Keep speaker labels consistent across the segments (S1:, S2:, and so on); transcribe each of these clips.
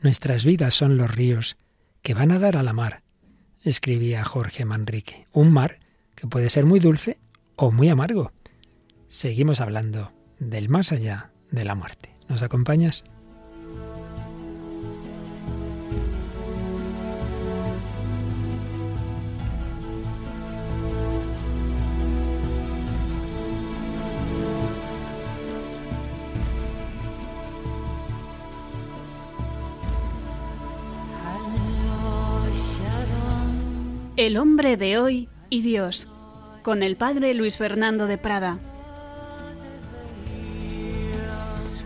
S1: Nuestras vidas son los ríos que van a dar a la mar, escribía Jorge Manrique. Un mar que puede ser muy dulce o muy amargo. Seguimos hablando del más allá de la muerte. ¿Nos acompañas?
S2: El hombre de hoy y Dios, con el padre Luis Fernando de Prada.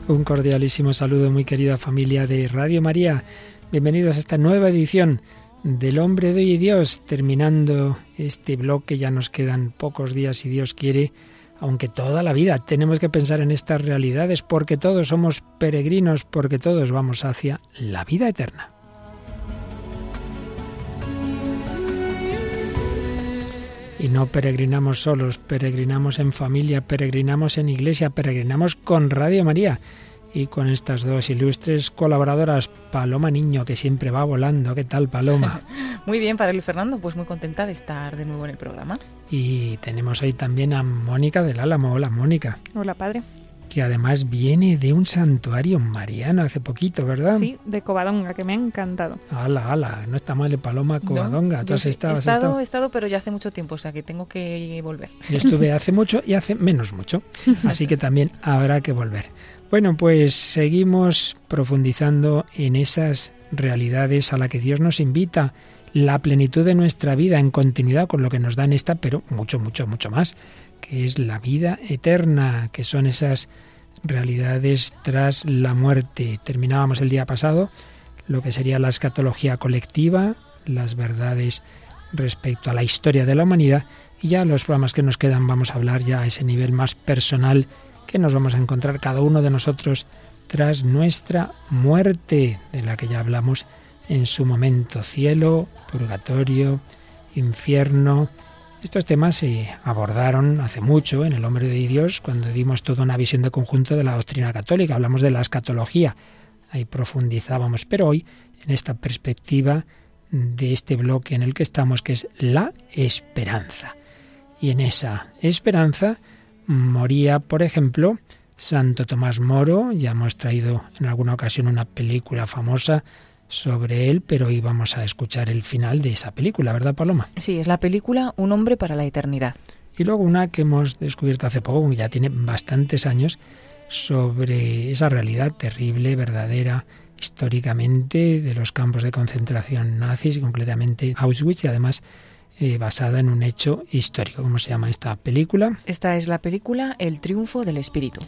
S1: Un cordialísimo saludo, muy querida familia de Radio María. Bienvenidos a esta nueva edición del Hombre de hoy y Dios, terminando este bloque. Ya nos quedan pocos días, si Dios quiere, aunque toda la vida tenemos que pensar en estas realidades, porque todos somos peregrinos, porque todos vamos hacia la vida eterna. Y no peregrinamos solos, peregrinamos en familia, peregrinamos en iglesia, peregrinamos con Radio María y con estas dos ilustres colaboradoras, Paloma Niño, que siempre va volando. ¿Qué tal, Paloma?
S3: muy bien, para Luis Fernando, pues muy contenta de estar de nuevo en el programa.
S1: Y tenemos hoy también a Mónica del Álamo. Hola, Mónica.
S4: Hola, padre
S1: que además viene de un santuario mariano hace poquito, ¿verdad?
S4: Sí, de Covadonga, que me ha encantado.
S1: ¡Hala, hala! No está mal el Paloma Covadonga.
S3: has estado, he estado, he estado, pero ya hace mucho tiempo, o sea que tengo que volver.
S1: Yo estuve hace mucho y hace menos mucho, así que también habrá que volver. Bueno, pues seguimos profundizando en esas realidades a las que Dios nos invita, la plenitud de nuestra vida en continuidad con lo que nos da en esta, pero mucho, mucho, mucho más que es la vida eterna, que son esas realidades tras la muerte. Terminábamos el día pasado lo que sería la escatología colectiva, las verdades respecto a la historia de la humanidad y ya los programas que nos quedan vamos a hablar ya a ese nivel más personal que nos vamos a encontrar cada uno de nosotros tras nuestra muerte, de la que ya hablamos en su momento, cielo, purgatorio, infierno, estos temas se abordaron hace mucho en El hombre de Dios, cuando dimos toda una visión de conjunto de la doctrina católica, hablamos de la escatología, ahí profundizábamos, pero hoy en esta perspectiva de este bloque en el que estamos, que es la esperanza. Y en esa esperanza moría, por ejemplo, Santo Tomás Moro, ya hemos traído en alguna ocasión una película famosa sobre él, pero hoy vamos a escuchar el final de esa película, ¿verdad, Paloma?
S3: Sí, es la película Un hombre para la eternidad.
S1: Y luego una que hemos descubierto hace poco, que ya tiene bastantes años, sobre esa realidad terrible, verdadera, históricamente, de los campos de concentración nazis, y completamente Auschwitz, y además eh, basada en un hecho histórico. ¿Cómo se llama esta película?
S3: Esta es la película El triunfo del espíritu.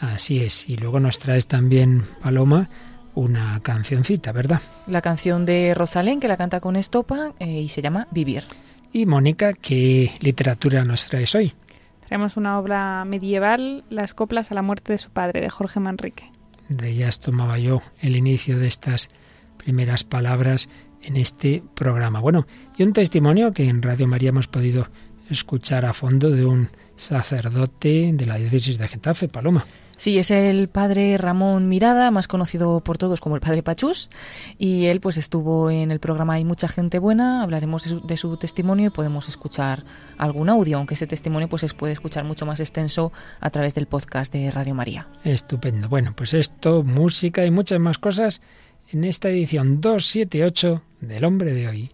S1: Así es. Y luego nos traes también, Paloma, una cancioncita, ¿verdad?
S3: La canción de Rosalén, que la canta con estopa eh, y se llama Vivir.
S1: Y Mónica, ¿qué literatura nos traes hoy?
S4: Traemos una obra medieval, Las coplas a la muerte de su padre, de Jorge Manrique.
S1: De ellas tomaba yo el inicio de estas primeras palabras en este programa. Bueno, y un testimonio que en Radio María hemos podido escuchar a fondo de un sacerdote de la diócesis de Getafe, Paloma.
S3: Sí, es el padre Ramón Mirada, más conocido por todos como el padre Pachús, y él pues estuvo en el programa Hay mucha gente buena, hablaremos de su, testimonio y podemos escuchar algún audio, aunque ese testimonio pues se puede escuchar mucho más extenso a través del podcast de Radio María.
S1: Estupendo. Bueno, pues esto, música y muchas más cosas en esta edición 278 del hombre de hoy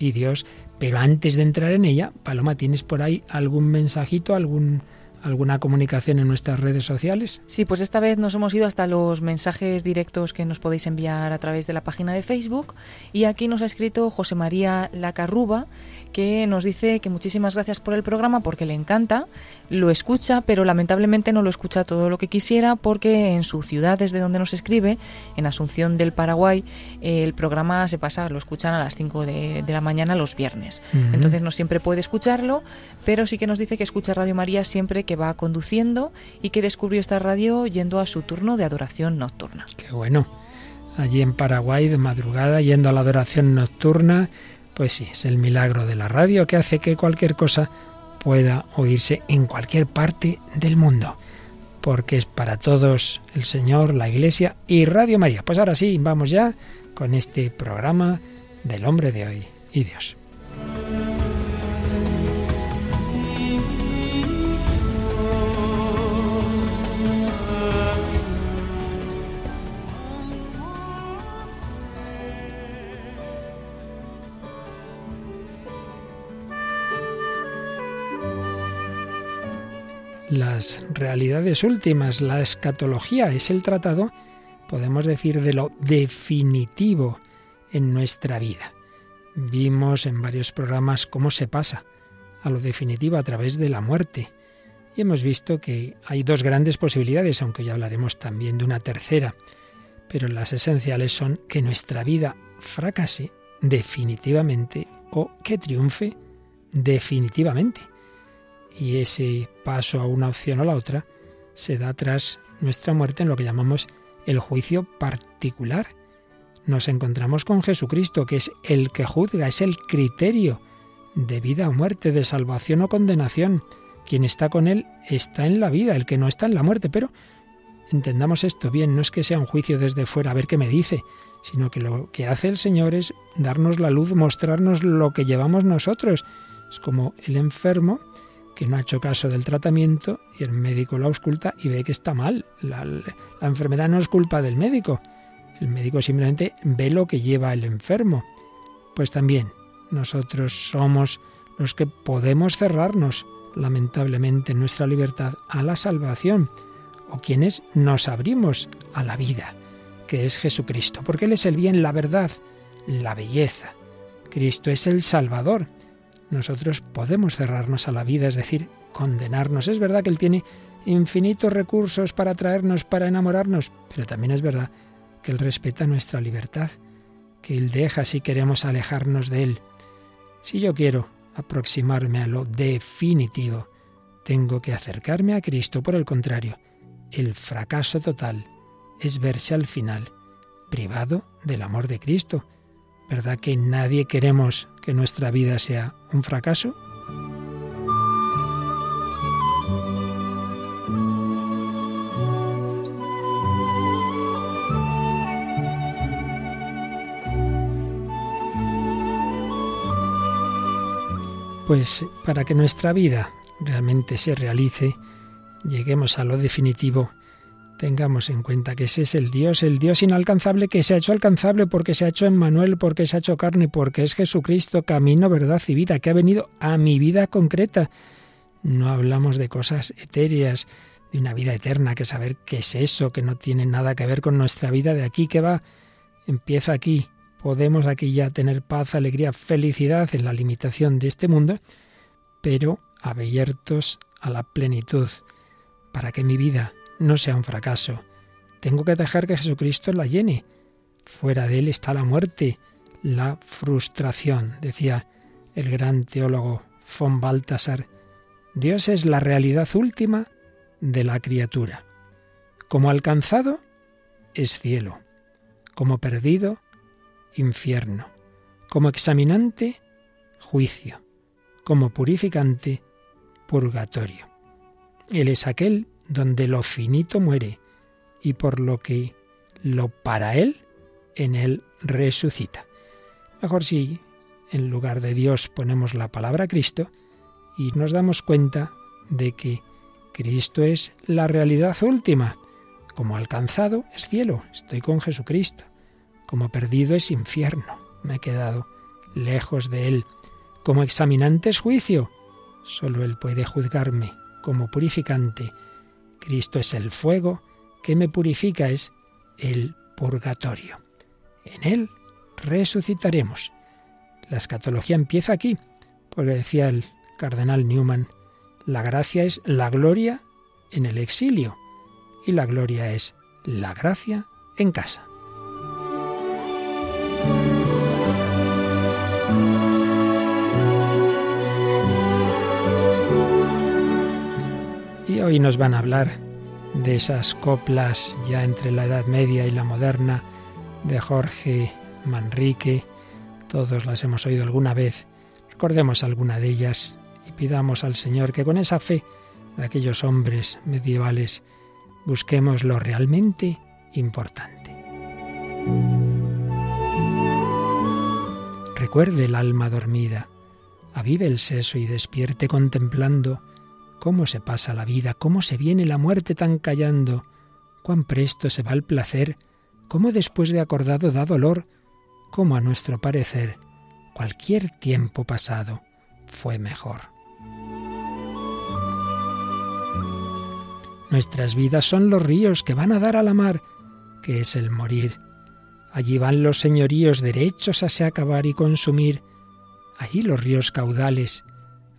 S1: y Dios. Pero antes de entrar en ella, Paloma, ¿tienes por ahí algún mensajito, algún alguna comunicación en nuestras redes sociales?
S3: Sí, pues esta vez nos hemos ido hasta los mensajes directos que nos podéis enviar a través de la página de Facebook y aquí nos ha escrito José María Lacarruba que nos dice que muchísimas gracias por el programa porque le encanta, lo escucha, pero lamentablemente no lo escucha todo lo que quisiera porque en su ciudad, desde donde nos escribe, en Asunción del Paraguay, el programa se pasa, lo escuchan a las 5 de, la mañana los viernes. Entonces no siempre puede escucharlo, pero sí que nos dice que escucha Radio María siempre que va conduciendo y que descubrió esta radio yendo a su turno de adoración nocturna.
S1: Qué bueno. Allí en Paraguay, de madrugada, yendo a la adoración nocturna pues sí, es el milagro de la radio que hace que cualquier cosa pueda oírse en cualquier parte del mundo. porque es para todos el Señor, la Iglesia y Radio María. Pues ahora sí, vamos ya con este programa del hombre de hoy y Dios. Las realidades últimas, la escatología, es el tratado, podemos decir, de lo definitivo en nuestra vida. Vimos en varios programas cómo se pasa a lo definitivo a través de la muerte. Y hemos visto que hay dos grandes posibilidades, aunque ya hablaremos también de una tercera. Pero las esenciales son que nuestra vida fracase definitivamente o que triunfe definitivamente y ese paso a una opción o la otra se da tras nuestra muerte en lo que llamamos el juicio particular. Nos encontramos con Jesucristo, que es el que juzga, es el criterio de vida o muerte, de salvación o condenación. Quien está con Él está en la vida, el que no está en la muerte. Pero entendamos esto bien, no es que sea un juicio desde fuera a ver qué me dice, sino que lo que hace el Señor es darnos la luz, mostrarnos lo que llevamos nosotros. Es como el enfermo que no ha hecho caso del tratamiento y el médico lo ausculta y ve que está mal. La, enfermedad no es culpa del médico. El médico simplemente ve lo que lleva el enfermo. Pues también nosotros somos los que podemos cerrarnos, lamentablemente, en nuestra libertad a la salvación, o quienes nos abrimos a la vida, que es Jesucristo, porque Él es el bien, la verdad, la belleza. Cristo es el Salvador nosotros podemos cerrarnos a la vida, es decir, condenarnos. Es verdad que Él tiene infinitos recursos para atraernos, para enamorarnos, pero también es verdad que Él respeta nuestra libertad, que Él deja si queremos alejarnos de Él. Si yo quiero aproximarme a lo definitivo, tengo que acercarme a Cristo. Por el contrario, el fracaso total es verse al final privado del amor de Cristo. ¿Verdad que nadie queremos que nuestra vida sea un fracaso? Pues para que nuestra vida realmente se realice, lleguemos a lo definitivo, Tengamos en cuenta que ese es el Dios, el Dios inalcanzable que se ha hecho alcanzable porque se ha hecho en Manuel, porque se ha hecho carne, porque es Jesucristo, camino, verdad y vida, que ha venido a mi vida concreta. No hablamos de cosas etéreas, de una vida eterna, que saber qué es eso, que no tiene nada que ver con nuestra vida de aquí que va. Empieza aquí. Podemos aquí ya tener paz, alegría, felicidad en la limitación de este mundo, pero abiertos a la plenitud, para que mi vida no sea un fracaso. Tengo que dejar que Jesucristo la llene. Fuera de él está la muerte, la frustración, decía el gran teólogo von Baltasar. Dios es la realidad última de la criatura. Como alcanzado, es cielo. Como perdido, infierno. Como examinante, juicio. Como purificante, purgatorio. Él es aquel donde lo finito muere y por lo que lo para él, en él resucita. Mejor si en lugar de Dios ponemos la palabra Cristo y nos damos cuenta de que Cristo es la realidad última. Como alcanzado es cielo, estoy con Jesucristo. Como perdido es infierno, me he quedado lejos de Él. Como examinante es juicio, solo Él puede juzgarme. Como purificante Cristo es el fuego que me purifica, es el purgatorio. En Él resucitaremos. La escatología empieza aquí, porque decía el cardenal Newman, la gracia es la gloria en el exilio y la gloria es la gracia en casa. Hoy nos van a hablar de esas coplas ya entre la Edad Media y la moderna de Jorge Manrique. Todos las hemos oído alguna vez. Recordemos alguna de ellas y pidamos al Señor que con esa fe de aquellos hombres medievales busquemos lo realmente importante. Recuerde el alma dormida, avive el seso y despierte contemplando cómo se pasa la vida, cómo se viene la muerte tan callando, cuán presto se va el placer, cómo después de acordado da dolor, cómo a nuestro parecer cualquier tiempo pasado fue mejor. Nuestras vidas son los ríos que van a dar a la mar, que es el morir. Allí van los señoríos derechos a se acabar y consumir. Allí los ríos caudales,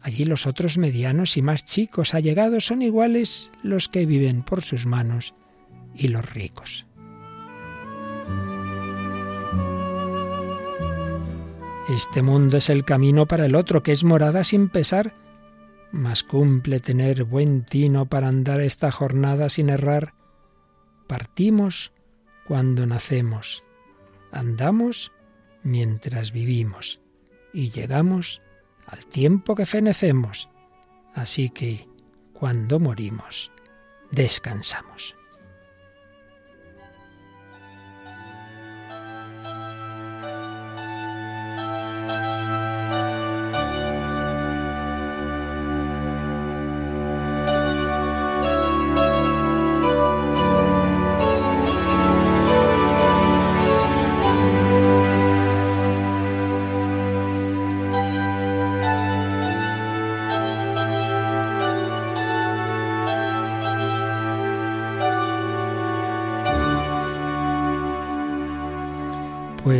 S1: allí los otros medianos y más chicos allegados son iguales los que viven por sus manos y los ricos. Este mundo es el camino para el otro, que es morada sin pesar, mas cumple tener buen tino para andar esta jornada sin errar. Partimos cuando nacemos, andamos mientras vivimos y llegamos al tiempo que fenecemos. Así que, cuando morimos, descansamos.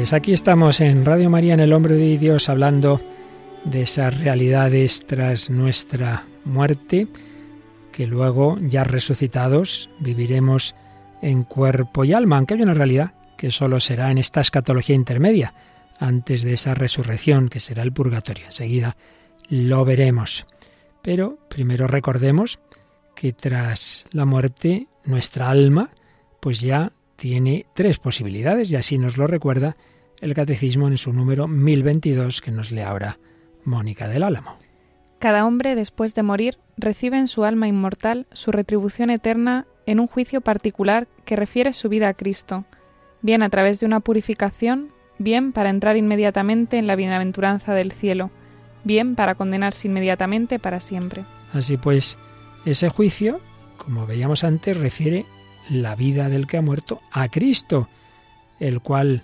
S1: Pues aquí estamos en Radio María, en el Hombre de Dios, hablando de esas realidades tras nuestra muerte, que luego, ya resucitados, viviremos en cuerpo y alma, aunque hay una realidad que solo será en esta escatología intermedia, antes de esa resurrección, que será el purgatorio. Enseguida lo veremos. Pero primero recordemos que tras la muerte, nuestra alma, pues ya tiene tres posibilidades, y así nos lo recuerda el Catecismo en su número 1022 que nos lee ahora Mónica del Álamo.
S4: Cada hombre, después de morir, recibe en su alma inmortal su retribución eterna en un juicio particular que refiere su vida a Cristo, bien a través de una purificación, bien para entrar inmediatamente en la bienaventuranza del cielo, bien para condenarse inmediatamente para siempre.
S1: Así pues, ese juicio, como veíamos antes, refiere la vida del que ha muerto a Cristo, el cual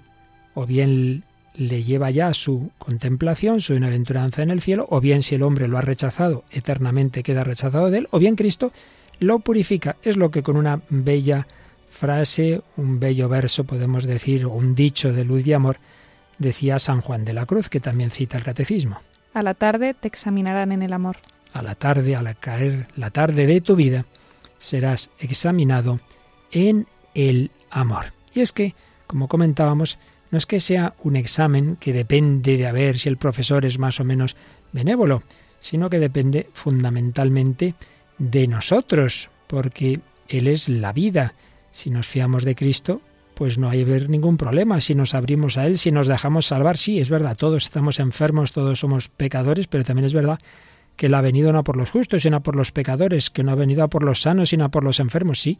S1: o bien le lleva ya a su contemplación, su bienaventuranza en el cielo, o bien si el hombre lo ha rechazado, eternamente queda rechazado de él, o bien Cristo lo purifica. Es lo que con una bella frase, un bello verso, podemos decir, o un dicho de luz y amor, decía San Juan de la Cruz, que también cita el catecismo.
S4: A la tarde te examinarán en el amor.
S1: A la tarde, al caer la tarde de tu vida, serás examinado en el amor. Y es que, como comentábamos, no es que sea un examen que depende de a ver si el profesor es más o menos benévolo, sino que depende fundamentalmente de nosotros, porque Él es la vida. Si nos fiamos de Cristo, pues no hay ver ningún problema. Si nos abrimos a Él, si nos dejamos salvar, sí, es verdad, todos estamos enfermos, todos somos pecadores, pero también es verdad que Él ha venido no por los justos, sino por los pecadores, que no ha venido a por los sanos, sino por los enfermos, sí,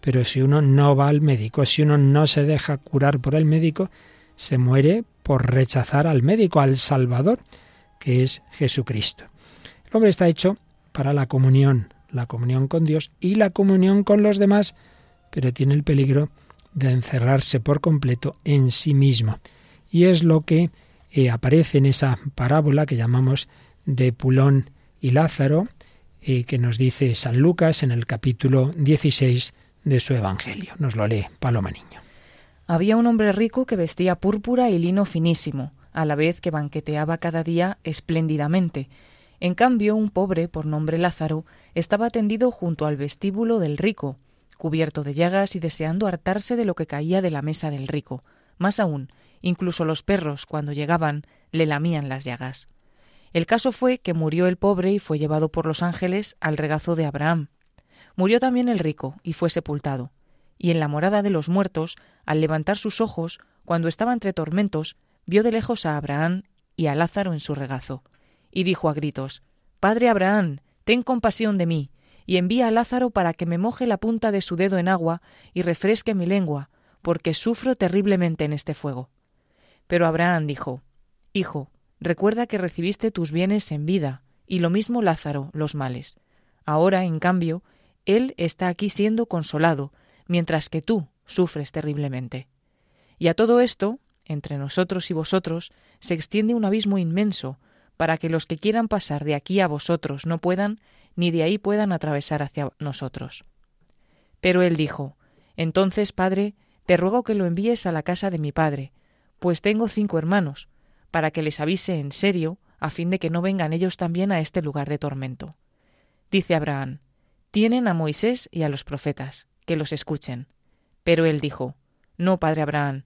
S1: pero si uno no va al médico, si uno no se deja curar por el médico, se muere por rechazar al médico, al Salvador, que es Jesucristo. El hombre está hecho para la comunión, la comunión con Dios y la comunión con los demás, pero tiene el peligro de encerrarse por completo en sí mismo. Y es lo que eh, aparece en esa parábola que llamamos de Pulón y Lázaro, eh, que nos dice San Lucas en el capítulo 16 de su Evangelio. Nos lo lee Paloma Niño.
S3: Había un hombre rico que vestía púrpura y lino finísimo, a la vez que banqueteaba cada día espléndidamente. En cambio, un pobre, por nombre Lázaro, estaba tendido junto al vestíbulo del rico, cubierto de llagas y deseando hartarse de lo que caía de la mesa del rico. Más aún, incluso los perros, cuando llegaban, le lamían las llagas. El caso fue que murió el pobre y fue llevado por los ángeles al regazo de Abraham. Murió también el rico y fue sepultado. Y en la morada de los muertos, al levantar sus ojos, cuando estaba entre tormentos, vio de lejos a Abraham y a Lázaro en su regazo. Y dijo a gritos, Padre Abraham, ten compasión de mí, y envía a Lázaro para que me moje la punta de su dedo en agua y refresque mi lengua, porque sufro terriblemente en este fuego. Pero Abraham dijo, Hijo, recuerda que recibiste tus bienes en vida, y lo mismo Lázaro los males. Ahora, en cambio, él está aquí siendo consolado, mientras que tú sufres terriblemente. Y a todo esto, entre nosotros y vosotros, se extiende un abismo inmenso, para que los que quieran pasar de aquí a vosotros no puedan, ni de ahí puedan atravesar hacia nosotros. Pero él dijo, Entonces, Padre, te ruego que lo envíes a la casa de mi padre, pues tengo cinco hermanos, para que les avise en serio, a fin de que no vengan ellos también a este lugar de tormento. Dice Abraham, tienen a Moisés y a los profetas, que los escuchen. Pero él dijo, No, padre Abraham,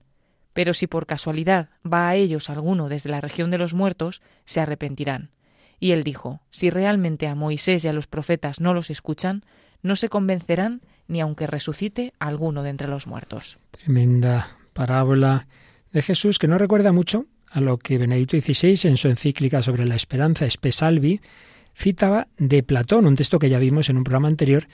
S3: pero si por casualidad va a ellos alguno desde la región de los muertos, se arrepentirán. Y él dijo, Si realmente a Moisés y a los profetas no los escuchan, no se convencerán ni aunque resucite alguno de entre los muertos.
S1: Tremenda parábola de Jesús que no recuerda mucho a lo que Benedicto XVI en su encíclica sobre la esperanza Espesalvi citaba de Platón, un texto que ya vimos en un programa anterior,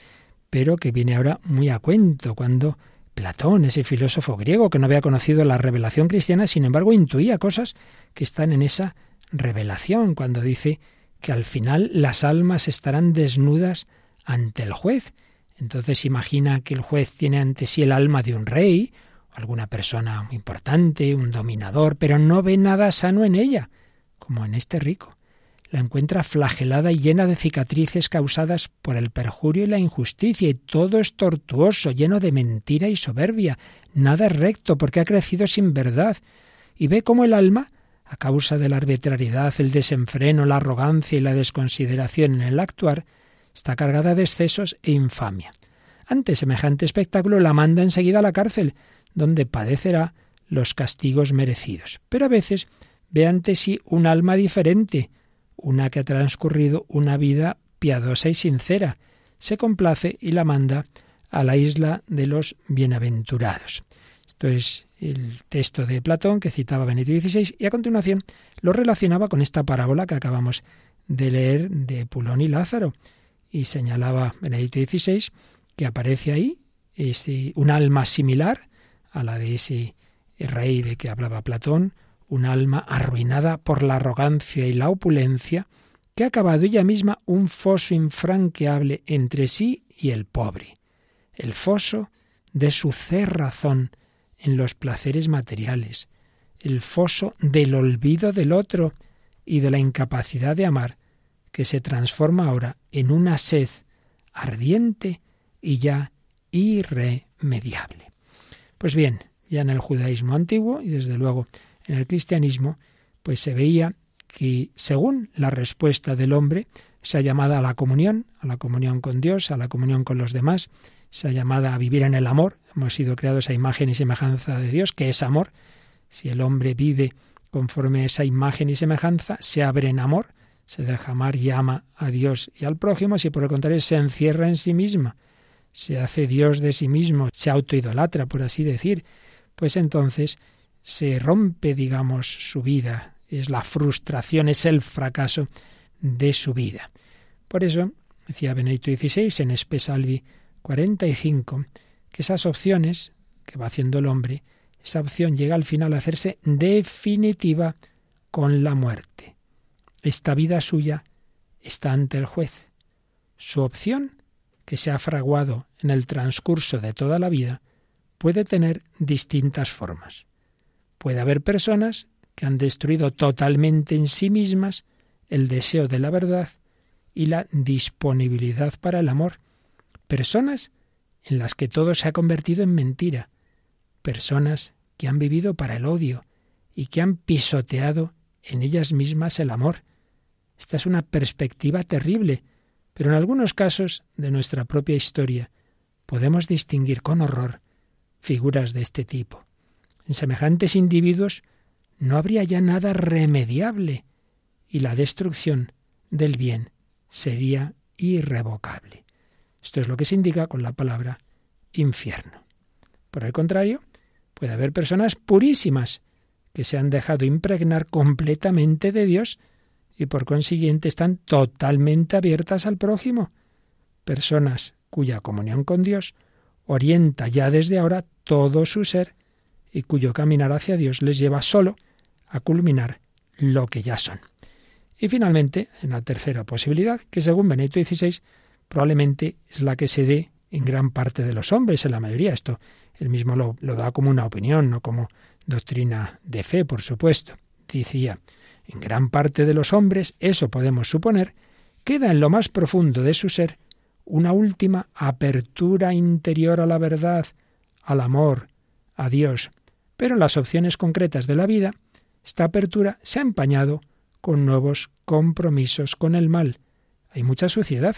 S1: pero que viene ahora muy a cuento, cuando Platón, ese filósofo griego que no había conocido la revelación cristiana, sin embargo intuía cosas que están en esa revelación, cuando dice que al final las almas estarán desnudas ante el juez. Entonces imagina que el juez tiene ante sí el alma de un rey, alguna persona importante, un dominador, pero no ve nada sano en ella, como en este rico la encuentra flagelada y llena de cicatrices causadas por el perjurio y la injusticia, y todo es tortuoso, lleno de mentira y soberbia, nada es recto, porque ha crecido sin verdad, y ve cómo el alma, a causa de la arbitrariedad, el desenfreno, la arrogancia y la desconsideración en el actuar, está cargada de excesos e infamia. Ante semejante espectáculo la manda enseguida a la cárcel, donde padecerá los castigos merecidos. Pero a veces ve ante sí un alma diferente, una que ha transcurrido una vida piadosa y sincera, se complace y la manda a la isla de los bienaventurados. Esto es el texto de Platón que citaba Benedicto XVI y a continuación lo relacionaba con esta parábola que acabamos de leer de Pulón y Lázaro y señalaba Benedicto XVI que aparece ahí ese, un alma similar a la de ese rey de que hablaba Platón, un alma arruinada por la arrogancia y la opulencia, que ha acabado ella misma un foso infranqueable entre sí y el pobre, el foso de su cerrazón en los placeres materiales, el foso del olvido del otro y de la incapacidad de amar, que se transforma ahora en una sed ardiente y ya irremediable. Pues bien, ya en el judaísmo antiguo y desde luego en el cristianismo, pues se veía que según la respuesta del hombre, esa llamada a la comunión, a la comunión con Dios, a la comunión con los demás, esa llamada a vivir en el amor, hemos sido creados a imagen y semejanza de Dios, que es amor. Si el hombre vive conforme a esa imagen y semejanza, se abre en amor, se deja amar y ama a Dios y al prójimo, si por el contrario se encierra en sí misma, se hace Dios de sí mismo, se autoidolatra, por así decir, pues entonces se rompe, digamos, su vida, es la frustración, es el fracaso de su vida. Por eso, decía Benedicto XVI en Espesalvi 45, que esas opciones que va haciendo el hombre, esa opción llega al final a hacerse definitiva con la muerte. Esta vida suya está ante el juez. Su opción, que se ha fraguado en el transcurso de toda la vida, puede tener distintas formas. Puede haber personas que han destruido totalmente en sí mismas el deseo de la verdad y la disponibilidad para el amor. Personas en las que todo se ha convertido en mentira. Personas que han vivido para el odio y que han pisoteado en ellas mismas el amor. Esta es una perspectiva terrible, pero en algunos casos de nuestra propia historia podemos distinguir con horror figuras de este tipo. En semejantes individuos no habría ya nada remediable y la destrucción del bien sería irrevocable. Esto es lo que se indica con la palabra infierno. Por el contrario, puede haber personas purísimas que se han dejado impregnar completamente de Dios y por consiguiente están totalmente abiertas al prójimo. personas cuya comunión con Dios orienta ya desde ahora todo su ser y cuyo caminar hacia Dios les lleva solo a culminar lo que ya son. Y finalmente, en la tercera posibilidad, que según Benito XVI probablemente es la que se dé en gran parte de los hombres, en la mayoría. Esto él mismo lo, lo da como una opinión, no como doctrina de fe, por supuesto. Decía, en gran parte de los hombres, eso podemos suponer, queda en lo más profundo de su ser una última apertura interior a la verdad, al amor, a Dios. Pero las opciones concretas de la vida, esta apertura se ha empañado con nuevos compromisos con el mal. Hay mucha suciedad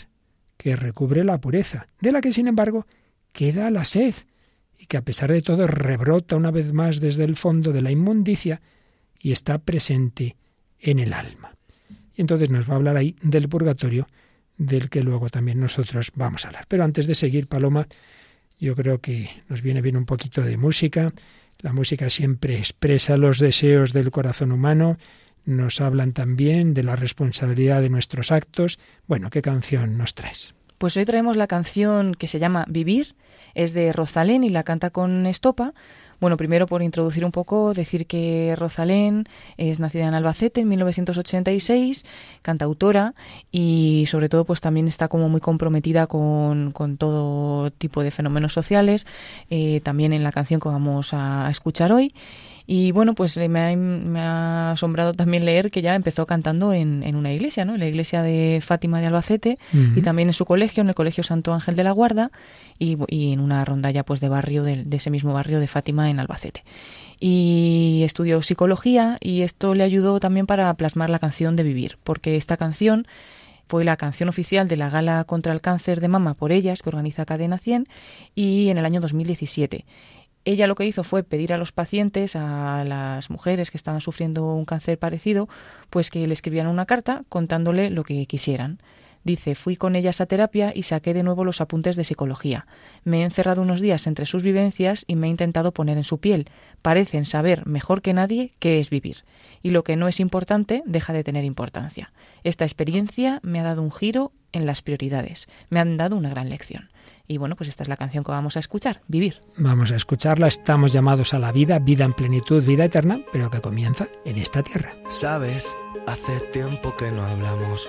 S1: que recubre la pureza, de la que sin embargo queda la sed, y que a pesar de todo rebrota una vez más desde el fondo de la inmundicia y está presente en el alma. Y entonces nos va a hablar ahí del purgatorio, del que luego también nosotros vamos a hablar. Pero antes de seguir, Paloma, yo creo que nos viene bien un poquito de música. La música siempre expresa los deseos del corazón humano, nos hablan también de la responsabilidad de nuestros actos. Bueno, ¿qué canción nos traes?
S3: Pues hoy traemos la canción que se llama Vivir, es de Rosalén y la canta con Estopa. Bueno, primero por introducir un poco, decir que Rosalén es nacida en Albacete en 1986, cantautora y sobre todo pues también está como muy comprometida con, con todo tipo de fenómenos sociales, eh, también en la canción que vamos a escuchar hoy. Y bueno, pues eh, me ha, me ha, asombrado también leer que ya empezó cantando en, en una iglesia, ¿no? En la iglesia de Fátima de Albacete y también en su colegio, en el Colegio Santo Ángel de la Guarda y, en una rondalla pues de barrio, de, de, ese mismo barrio de Fátima en Albacete. Y estudió psicología y esto le ayudó también para plasmar la canción de Vivir, porque esta canción fue la canción oficial de la Gala contra el Cáncer de Mama por ellas, que organiza Cadena 100, y en el año 2017. Ella lo que hizo fue pedir a los pacientes, a las mujeres que estaban sufriendo un cáncer parecido, pues que le escribieran una carta contándole lo que quisieran. Dice, fui con ellas a terapia y saqué de nuevo los apuntes de psicología. Me he encerrado unos días entre sus vivencias y me he intentado poner en su piel. Parecen saber mejor que nadie qué es vivir. Y lo que no es importante deja de tener importancia. Esta experiencia me ha dado un giro en las prioridades. Me han dado una gran lección. Y bueno, pues esta es la canción que vamos a escuchar, Vivir.
S1: Vamos a escucharla, estamos llamados a la vida, vida en plenitud, vida eterna, pero que comienza en esta tierra.
S5: Sabes, hace tiempo que no hablamos,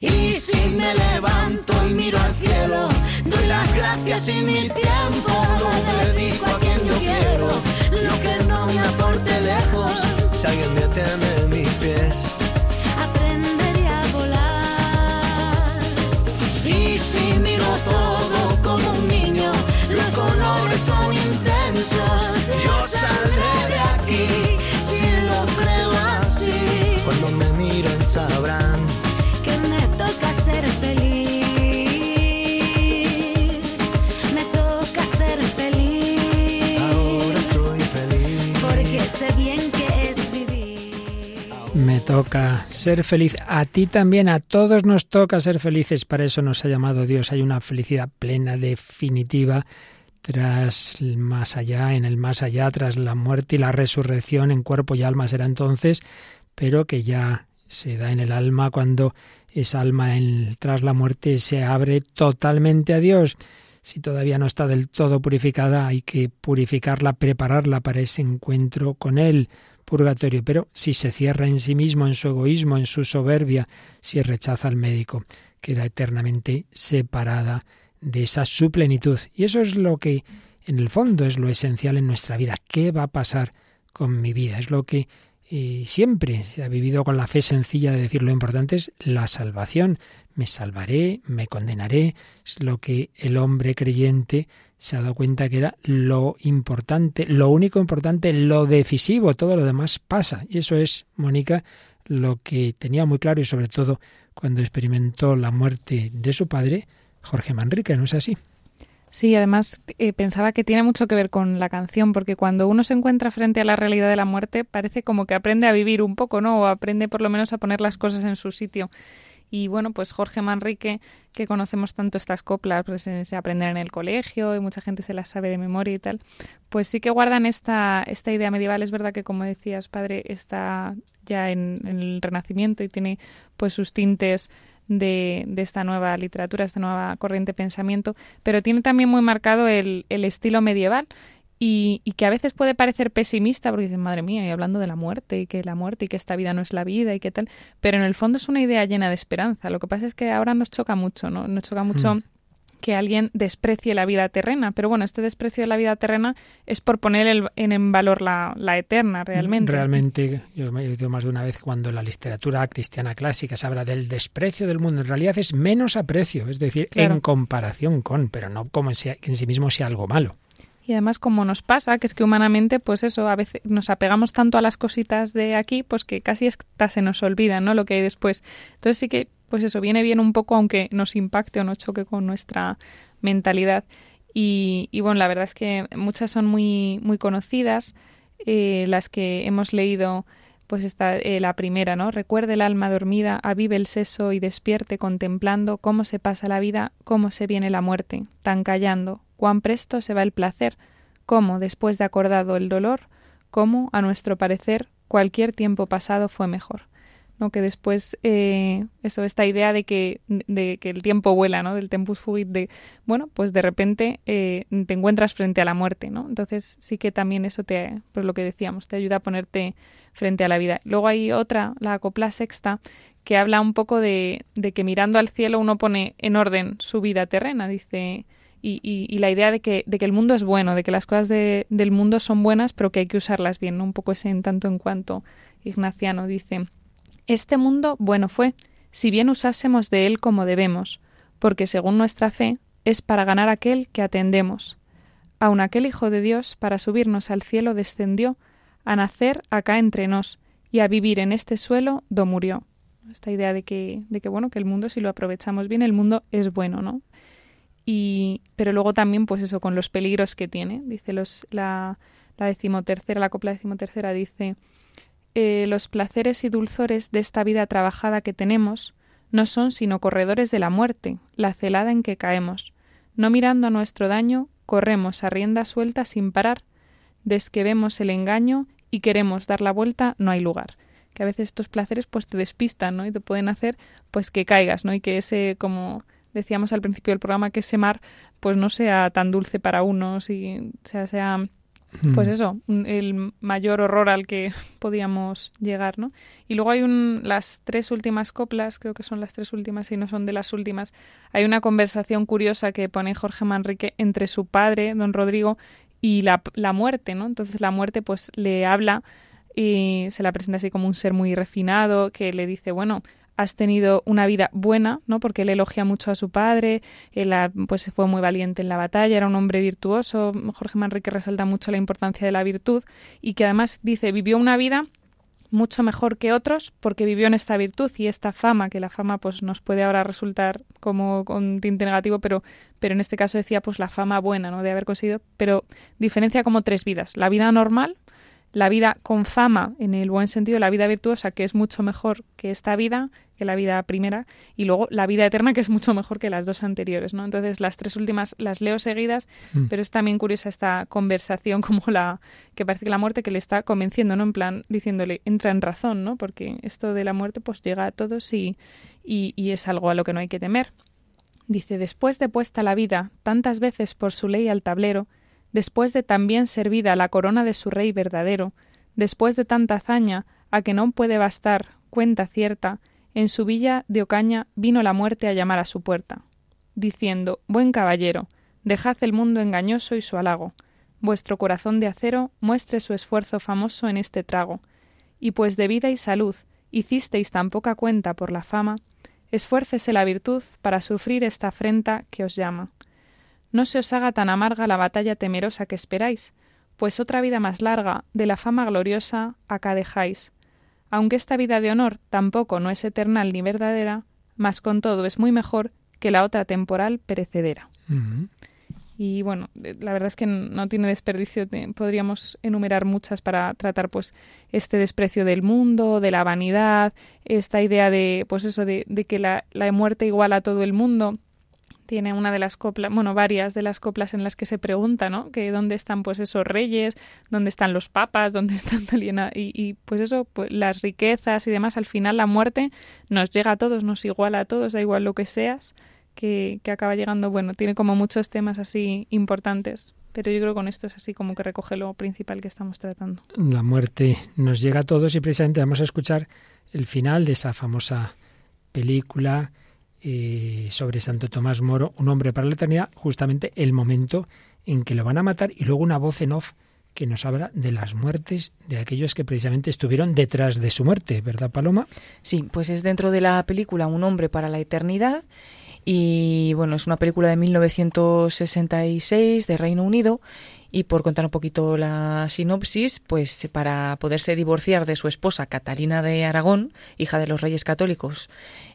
S5: Y si me levanto y miro al cielo, doy las gracias y mi tiempo lo dedico a quien yo quiero. Lo que no me aporte lejos, si alguien detiene mis pies,
S6: aprendería a volar.
S5: Y si miro todo como un niño, los colores son intensos.
S1: Toca ser feliz, a ti también, a todos nos toca ser felices, para eso nos ha llamado Dios. Hay una felicidad plena, definitiva, tras el más allá, en el más allá, tras la muerte y la resurrección en cuerpo y alma será entonces, pero que ya se da en el alma cuando esa alma en, tras la muerte se abre totalmente a Dios. Si todavía no está del todo purificada, hay que purificarla, prepararla para ese encuentro con Él purgatorio, pero si se cierra en sí mismo, en su egoísmo, en su soberbia, si rechaza al médico, queda eternamente separada de esa su plenitud. Y eso es lo que, en el fondo, es lo esencial en nuestra vida. ¿Qué va a pasar con mi vida? Es lo que eh, siempre se ha vivido con la fe sencilla de decir lo importante es la salvación. Me salvaré, me condenaré. Es lo que el hombre creyente se ha dado cuenta que era lo importante, lo único importante, lo decisivo, todo lo demás pasa. Y eso es, Mónica, lo que tenía muy claro y sobre todo cuando experimentó la muerte de su padre, Jorge Manrique, ¿no es así?
S4: Sí, además eh, pensaba que tiene mucho que ver con la canción, porque cuando uno se encuentra frente a la realidad de la muerte, parece como que aprende a vivir un poco, ¿no? O aprende por lo menos a poner las cosas en su sitio. Y bueno, pues Jorge Manrique, que conocemos tanto estas coplas, pues se aprenden en el colegio y mucha gente se las sabe de memoria y tal, pues sí que guardan esta, esta idea medieval. Es verdad que, como decías, padre, está ya en, el Renacimiento y tiene pues sus tintes de, de, esta nueva literatura, esta nueva corriente de pensamiento, pero tiene también muy marcado el, el estilo medieval y, y, que a veces puede parecer pesimista porque dicen, madre mía, y hablando de la muerte y que la muerte y que esta vida no es la vida y qué tal, pero en el fondo es una idea llena de esperanza. Lo que pasa es que ahora nos choca mucho, ¿no? Nos choca mucho. Hmm. que alguien desprecie la vida terrena. Pero bueno, este desprecio de la vida terrena es por poner el, en, valor la, la, eterna, realmente.
S1: Realmente, yo me he oído más de una vez cuando en la literatura cristiana clásica se habla del desprecio del mundo. En realidad es menos aprecio, es decir, en comparación con, pero no como que en sí mismo sea algo malo.
S4: Y además, como nos pasa, que es que humanamente, pues eso, a veces nos apegamos tanto a las cositas de aquí, pues que casi hasta se nos olvida, ¿no? Lo que hay después. Entonces sí que, pues eso, viene bien un poco, aunque nos impacte o nos choque con nuestra mentalidad. Y, y bueno, la verdad es que muchas son muy, muy conocidas. Eh, las que hemos leído, pues está eh, la primera, ¿no? Recuerde el alma dormida, avive el seso y despierte contemplando cómo se pasa la vida, cómo se viene la muerte, tan callando, cuán presto se va el placer, cómo, después de acordado el dolor, cómo, a nuestro parecer, cualquier tiempo pasado fue mejor. ¿no? que después eh, eso esta idea de que de que el tiempo vuela no del tempus fugit de bueno pues de repente eh, te encuentras frente a la muerte no entonces sí que también eso te pues lo que decíamos te ayuda a ponerte frente a la vida luego hay otra la copla sexta que habla un poco de, de que mirando al cielo uno pone en orden su vida terrena dice y, la idea de que, de que el mundo es bueno, de que las cosas de, del mundo son buenas, pero que hay que usarlas bien, ¿no? Un poco ese en tanto en cuanto Ignaciano dice, este mundo bueno fue, si bien usásemos de él como debemos, porque según nuestra fe es para ganar aquel que atendemos. Aun aquel Hijo de Dios, para subirnos al cielo, descendió, a nacer acá entre nos, y a vivir en este suelo do murió. Esta idea de que, de que bueno, que el mundo, si lo aprovechamos bien, el mundo es bueno, ¿no? Y pero luego también pues eso con los peligros que tiene. Dice los la la decimotercera la copla decimotercera dice eh, los placeres y dulzores de esta vida trabajada que tenemos no son sino corredores de la muerte la celada en que caemos. No mirando a nuestro daño corremos a rienda suelta sin parar. Des que vemos el engaño y queremos dar la vuelta no hay lugar. Que a veces estos placeres pues te despistan no y te pueden hacer pues que caigas no y que ese como decíamos al principio del programa que ese mar pues no sea tan dulce para unos y sea, sea pues hmm. eso, el mayor horror al que podíamos llegar, ¿no? Y luego hay un, las tres últimas coplas, creo que son las tres últimas y no son de las últimas, hay una conversación curiosa que pone Jorge Manrique entre su padre, don Rodrigo, y la, la muerte, ¿no? Entonces la muerte pues le habla y se la presenta así como un ser muy refinado que le dice, bueno, has tenido una vida buena, ¿no? Porque él elogia mucho a su padre, él pues fue muy valiente en la batalla, era un hombre virtuoso. Jorge Manrique resalta mucho la importancia de la virtud y que además dice vivió una vida mucho mejor que otros porque vivió en esta virtud y esta fama, que la fama pues nos puede ahora resultar como con tinte negativo, pero, pero en este caso decía pues la fama buena, ¿no? De haber conseguido, pero diferencia como tres vidas. La vida normal, la vida con fama, en el buen sentido, la vida virtuosa, que es mucho mejor que esta vida, que la vida primera, y luego la vida eterna, que es mucho mejor que las dos anteriores, ¿no? Entonces, las tres últimas las leo seguidas, mm. pero es también curiosa esta conversación, como la que parece que la muerte que le está convenciendo, ¿no? En plan, diciéndole, entra en razón, ¿no? Porque esto de la muerte, pues llega a todos y, y, y es algo a lo que no hay que temer. Dice, después de puesta la vida tantas veces por su ley al tablero, después de tan bien servida la corona de su rey verdadero, después de tanta hazaña, a que no puede bastar cuenta cierta, en su villa de Ocaña vino la muerte a llamar a su puerta, diciendo Buen caballero, dejad el mundo engañoso y su halago, vuestro corazón de acero muestre su esfuerzo famoso en este trago, y pues de vida y salud hicisteis tan poca cuenta por la fama, esfuércese la virtud para sufrir esta afrenta que os llama. No se os haga tan amarga la batalla temerosa que esperáis, pues otra vida más larga, de la fama gloriosa, acá dejáis. Aunque esta vida de honor tampoco no es eternal ni verdadera, mas con todo es muy mejor que la otra temporal perecedera. Y bueno, eh, la verdad es que no tiene desperdicio. Podríamos enumerar muchas para tratar, pues, este desprecio del mundo, de la vanidad, esta idea de, pues, eso de, de que la, la muerte iguala a todo el mundo tiene una de las coplas, bueno, varias de las coplas en las que se pregunta, ¿no? Que dónde están, pues, esos reyes, dónde están los papas, dónde están y, y pues eso, pues las riquezas y demás, al final la muerte nos llega a todos, nos iguala a todos, da igual lo que seas, que, que acaba llegando, bueno, tiene como muchos temas así importantes, pero yo creo que con esto es así como que recoge lo principal que estamos tratando.
S1: La muerte nos llega a todos y precisamente vamos a escuchar el final de esa famosa película eh, sobre Santo Tomás Moro, un hombre para la eternidad, justamente el momento en que lo van a matar y luego una voz en off que nos habla de las muertes de aquellos que precisamente estuvieron detrás de su muerte, ¿verdad, Paloma?
S3: Sí, pues es dentro de la película Un hombre para la eternidad y bueno, es una película de 1966 de Reino Unido y por contar un poquito la sinopsis, pues para poderse divorciar de su esposa Catalina de Aragón, hija de los reyes católicos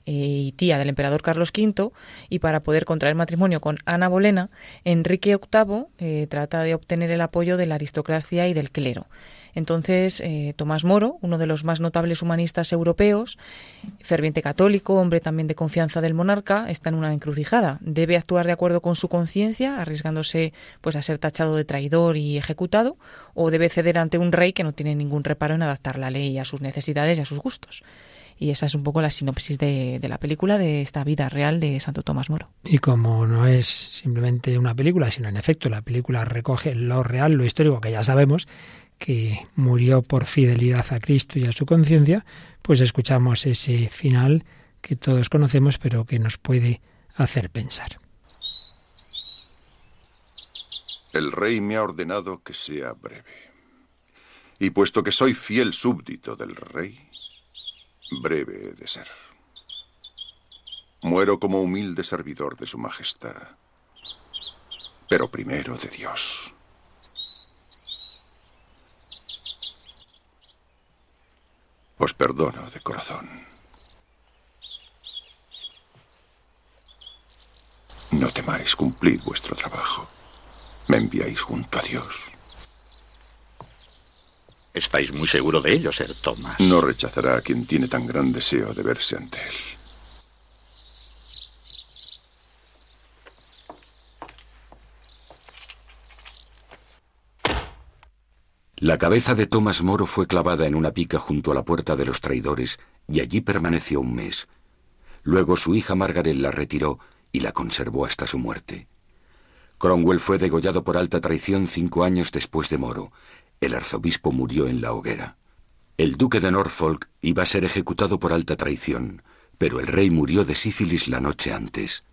S3: eh, y tía del emperador Carlos V, y para poder contraer matrimonio con Ana Bolena, Enrique VIII eh, trata de obtener el apoyo de la aristocracia y del clero. Entonces, eh, Tomás Moro, uno de los más notables humanistas europeos, ferviente católico, hombre también de confianza del monarca, está en una encrucijada. Debe actuar de acuerdo con su conciencia, arriesgándose pues a ser tachado de traidor y ejecutado, o debe ceder ante un rey que no tiene ningún reparo en adaptar la ley a sus necesidades y a sus gustos. Y esa es un poco la sinopsis de, de, la película, de esta vida real de Santo Tomás Moro.
S1: Y como no es simplemente una película, sino en efecto la película recoge lo real, lo histórico que ya sabemos, que murió por fidelidad a Cristo y a su conciencia, pues escuchamos ese final que todos conocemos, pero que nos puede hacer pensar.
S7: El rey me ha ordenado que sea breve. Y puesto que soy fiel súbdito del rey, breve he de ser. Muero como humilde servidor de su majestad, pero primero de Dios. Os perdono de corazón. No temáis, cumplid vuestro trabajo. Me enviáis junto a Dios.
S8: Estáis muy seguro de ello, Sir Thomas.
S7: No rechazará a quien tiene tan gran deseo de verse ante él.
S9: La cabeza de Thomas Moro fue clavada en una pica junto a la puerta de los traidores y allí permaneció un mes. Luego su hija Margaret la retiró y la conservó hasta su muerte. Cromwell fue degollado por alta traición cinco años después de Moro. El arzobispo murió en la hoguera. El duque de Norfolk iba a ser ejecutado por alta traición, pero el rey murió de sífilis la noche antes.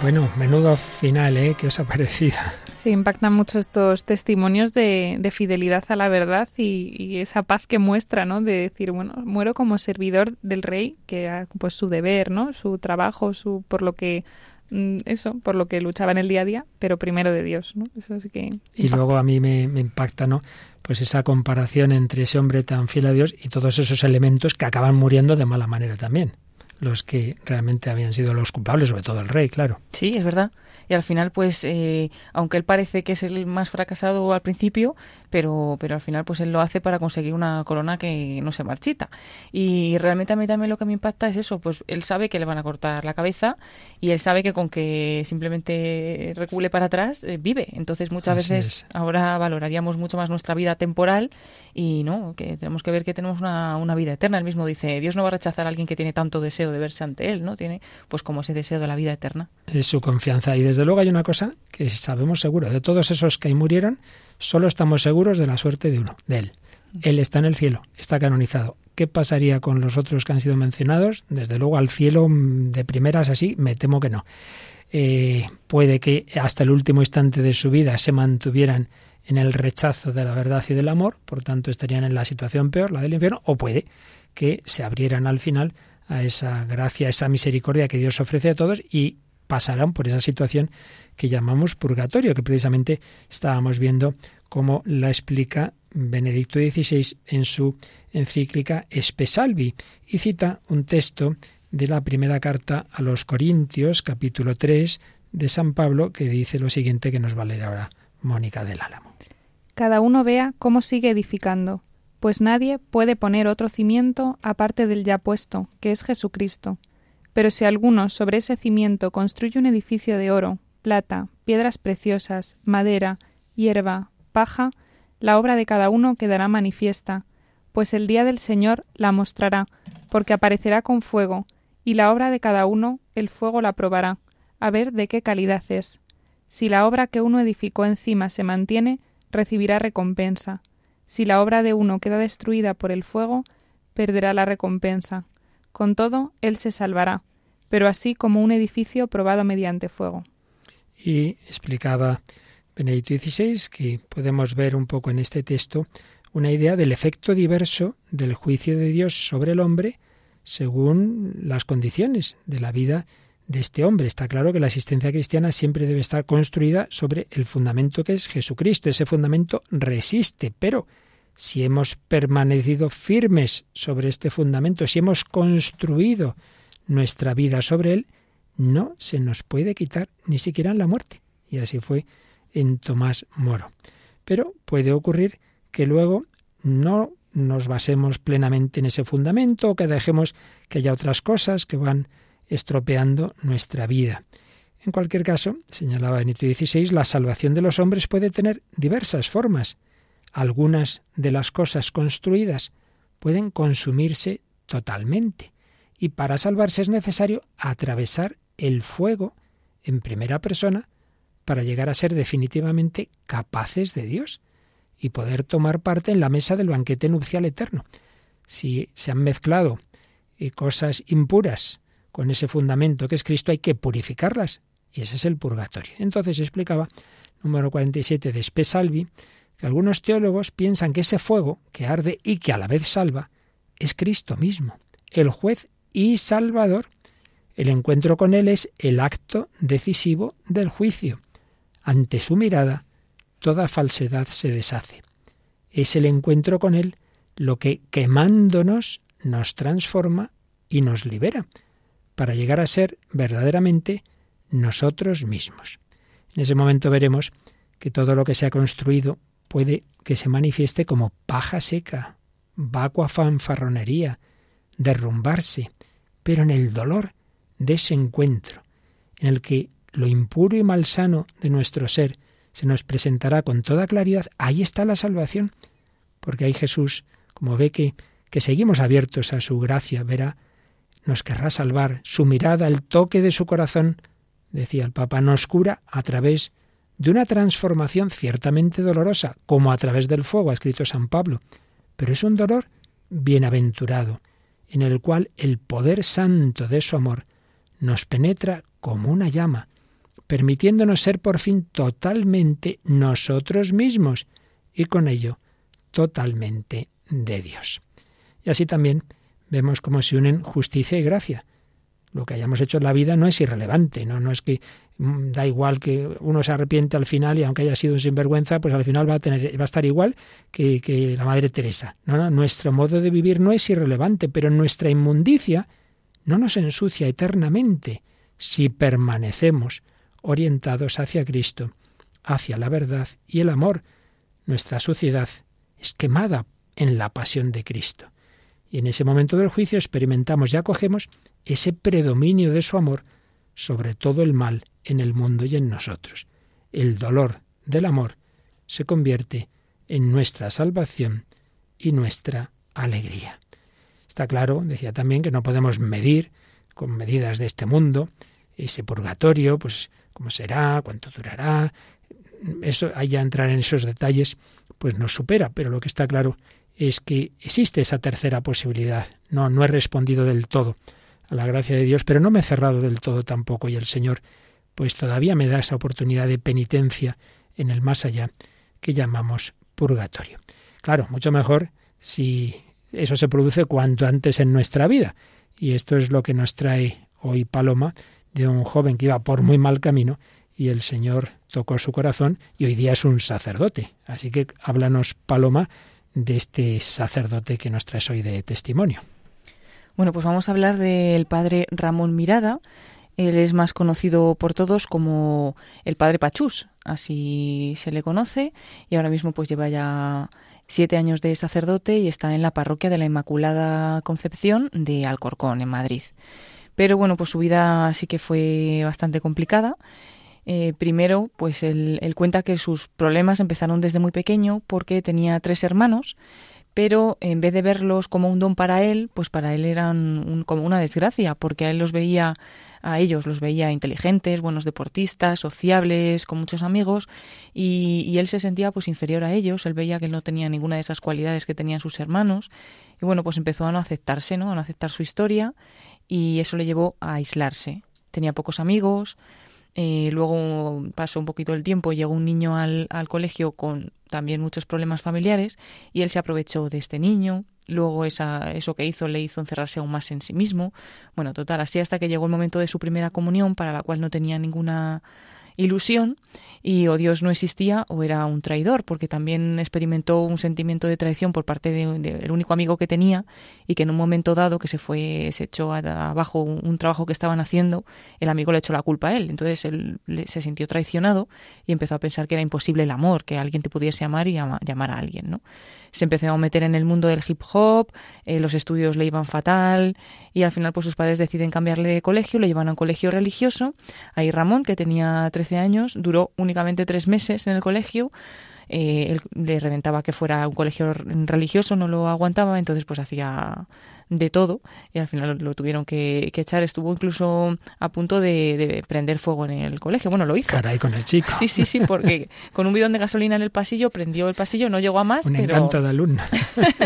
S1: Bueno, menudo final, ¿eh? ¿Qué os ha parecido?
S4: Sí, impactan mucho estos testimonios de, fidelidad a la verdad y, esa paz que muestra, ¿no? De decir, bueno, muero como servidor del rey, que era pues su deber, ¿no? Su trabajo, su por lo que mm, eso, por lo que luchaba en el día a día, pero primero de Dios, ¿no? Eso sí que
S1: y luego a mí me, me impacta, ¿no? Pues esa comparación entre ese hombre tan fiel a Dios y todos esos elementos que acaban muriendo de mala manera también los que realmente habían sido los culpables, sobre todo el rey, claro.
S3: Sí, es verdad y al final pues eh, aunque él parece que es el más fracasado al principio pero pero al final pues él lo hace para conseguir una corona que no se marchita. Y realmente a mí también lo que me impacta es eso pues él sabe que le van a cortar la cabeza y él sabe que con que simplemente recule para atrás eh, vive. Entonces muchas veces ahora valoraríamos mucho más nuestra vida temporal y no que tenemos que ver que tenemos una, una vida eterna. Él mismo dice Dios no va a rechazar a alguien que tiene tanto deseo de verse ante él no tiene pues como ese deseo de la vida eterna.
S1: Es su confianza y desde desde luego hay una cosa que sabemos seguro, de todos esos que murieron, solo estamos seguros de la suerte de uno, de él. Él está en el cielo, está canonizado. ¿Qué pasaría con los otros que han sido mencionados? Desde luego al cielo mm, de primeras así, me temo que no. Eh, puede que hasta el último instante de su vida se mantuvieran en el rechazo de la verdad y del amor, por tanto estarían en la situación peor, la del infierno, o puede que se abrieran al final a esa gracia, a esa misericordia que Dios ofrece a todos y pasarán por esa situación que llamamos purgatorio, que precisamente estábamos viendo cómo la explica Benedicto XVI en su encíclica Espesalvi y cita un texto de la primera carta a los Corintios, capítulo 3 de San Pablo, que dice lo siguiente que nos va a leer ahora Mónica del Álamo.
S4: Cada uno vea cómo sigue edificando, pues nadie puede poner otro cimiento aparte del ya puesto, que es Jesucristo. Pero si alguno sobre ese cimiento construye un edificio de oro, plata, piedras preciosas, madera, hierba, paja, la obra de cada uno quedará manifiesta, pues el día del Señor la mostrará, porque aparecerá con fuego, y la obra de cada uno el fuego la probará, a ver de qué calidad es. Si la obra que uno edificó encima se mantiene, recibirá recompensa. Si la obra de uno queda destruida por el fuego, perderá la recompensa. Con todo, él se salvará, pero así como un edificio probado mediante fuego.
S1: Y explicaba Benedicto XVI que podemos ver un poco en este texto una idea del efecto diverso del juicio de Dios sobre el hombre según las condiciones de la vida de este hombre. Está claro que la existencia cristiana siempre debe estar construida sobre el fundamento que es Jesucristo. Ese fundamento resiste, pero si hemos permanecido firmes sobre este fundamento, si hemos construido nuestra vida sobre él, no se nos puede quitar ni siquiera en la muerte. Y así fue en Tomás Moro. Pero puede ocurrir que luego no nos basemos plenamente en ese fundamento o que dejemos que haya otras cosas que van estropeando nuestra vida. En cualquier caso, señalaba Benito XVI, la salvación de los hombres puede tener diversas formas. Algunas de las cosas construidas pueden consumirse totalmente y para salvarse es necesario atravesar el fuego en primera persona para llegar a ser definitivamente capaces de Dios y poder tomar parte en la mesa del banquete nupcial eterno. Si se han mezclado eh, cosas impuras con ese fundamento que es Cristo, hay que purificarlas y ese es el purgatorio. Entonces explicaba, número 47 de Spesalvi, que algunos teólogos piensan que ese fuego que arde y que a la vez salva es Cristo mismo, el juez y salvador. El encuentro con Él es el acto decisivo del juicio. Ante su mirada, toda falsedad se deshace. Es el encuentro con Él lo que, quemándonos, nos transforma y nos libera, para llegar a ser verdaderamente nosotros mismos. En ese momento veremos que todo lo que se ha construido puede que se manifieste como paja seca, vacua fanfarronería, derrumbarse, pero en el dolor de ese encuentro, en el que lo impuro y malsano de nuestro ser se nos presentará con toda claridad, ahí está la salvación, porque ahí Jesús, como ve que, que seguimos abiertos a su gracia, verá, nos querrá salvar, su mirada, el toque de su corazón, decía el Papa, nos cura a través de una transformación ciertamente dolorosa, como a través del fuego, ha escrito San Pablo, pero es un dolor bienaventurado, en el cual el poder santo de su amor nos penetra como una llama, permitiéndonos ser por fin totalmente nosotros mismos y con ello totalmente de Dios. Y así también vemos cómo se unen justicia y gracia. Lo que hayamos hecho en la vida no es irrelevante, no, no es que da igual que uno se arrepiente al final y aunque haya sido un sinvergüenza, pues al final va a, tener, va a estar igual que, la Madre Teresa. No, no, nuestro modo de vivir no es irrelevante, pero nuestra inmundicia no nos ensucia eternamente si permanecemos orientados hacia Cristo, hacia la verdad y el amor. Nuestra suciedad es quemada en la pasión de Cristo. Y en ese momento del juicio experimentamos y acogemos ese predominio de su amor sobre todo el mal en el mundo y en nosotros. El dolor del amor se convierte en nuestra salvación y nuestra alegría. Está claro, decía también, que no podemos medir con medidas de este mundo ese purgatorio, pues cómo será, cuánto durará. Eso, allá entrar en esos detalles, pues nos supera, pero lo que está claro es que existe esa tercera posibilidad. No, no he respondido del todo a la gracia de Dios, pero no me he cerrado del todo tampoco y el Señor pues todavía me da esa oportunidad de penitencia en el más allá que llamamos purgatorio. Claro, mucho mejor si eso se produce cuanto antes en nuestra vida. Y esto es lo que nos trae hoy Paloma de un joven que iba por muy mal camino y el Señor tocó su corazón y hoy día es un sacerdote. Así que háblanos, Paloma, de este sacerdote que nos traes hoy de testimonio.
S3: Bueno, pues vamos a hablar del padre Ramón Mirada. Él es más conocido por todos como el padre Pachús, así se le conoce, y ahora mismo pues lleva ya siete años de sacerdote y está en la parroquia de la Inmaculada Concepción de Alcorcón, en Madrid. Pero bueno, pues su vida sí que fue bastante complicada. Eh, primero, pues él, cuenta que sus problemas empezaron desde muy pequeño porque tenía tres hermanos, pero en vez de verlos como un don para él, pues para él eran como una desgracia, porque a él los veía, a ellos los veía inteligentes, buenos deportistas, sociables, con muchos amigos, y, él se sentía pues inferior a ellos, él veía que no tenía ninguna de esas cualidades que tenían sus hermanos, y bueno, pues empezó a no aceptarse, ¿no? A no aceptar su historia, y eso le llevó a aislarse. Tenía pocos amigos, eh, luego pasó un poquito el tiempo, llegó un niño al, al, colegio con también muchos problemas familiares y él se aprovechó de este niño. Luego esa, eso que hizo le hizo encerrarse aún más en sí mismo. Bueno, total, así hasta que llegó el momento de su primera comunión, para la cual no tenía ninguna ilusión y o Dios no existía o era un traidor, porque también experimentó un sentimiento de traición por parte del de, único amigo que tenía y que en un momento dado que se fue, se echó abajo un, trabajo que estaban haciendo, el amigo le echó la culpa a él. Entonces él se sintió traicionado y empezó a pensar que era imposible el amor, que alguien te pudiese amar y ama, llamar a alguien, ¿no? Se empezó a meter en el mundo del hip hop, eh, los estudios le iban fatal y al final pues sus padres deciden cambiarle de colegio, le llevan a un colegio religioso. Ahí Ramón, que tenía 13 años, duró únicamente tres meses en el colegio. Eh, él le reventaba que fuera un colegio religioso, no lo aguantaba, entonces pues hacía de todo y al final lo tuvieron que, que echar. Estuvo incluso a punto de, de, prender fuego en el colegio. Bueno, lo hizo.
S1: Caray, con el chico.
S3: Sí, sí, sí, porque con un bidón de gasolina en el pasillo prendió el pasillo, no llegó a más.
S1: Un
S3: pero...
S1: encanto de alumno.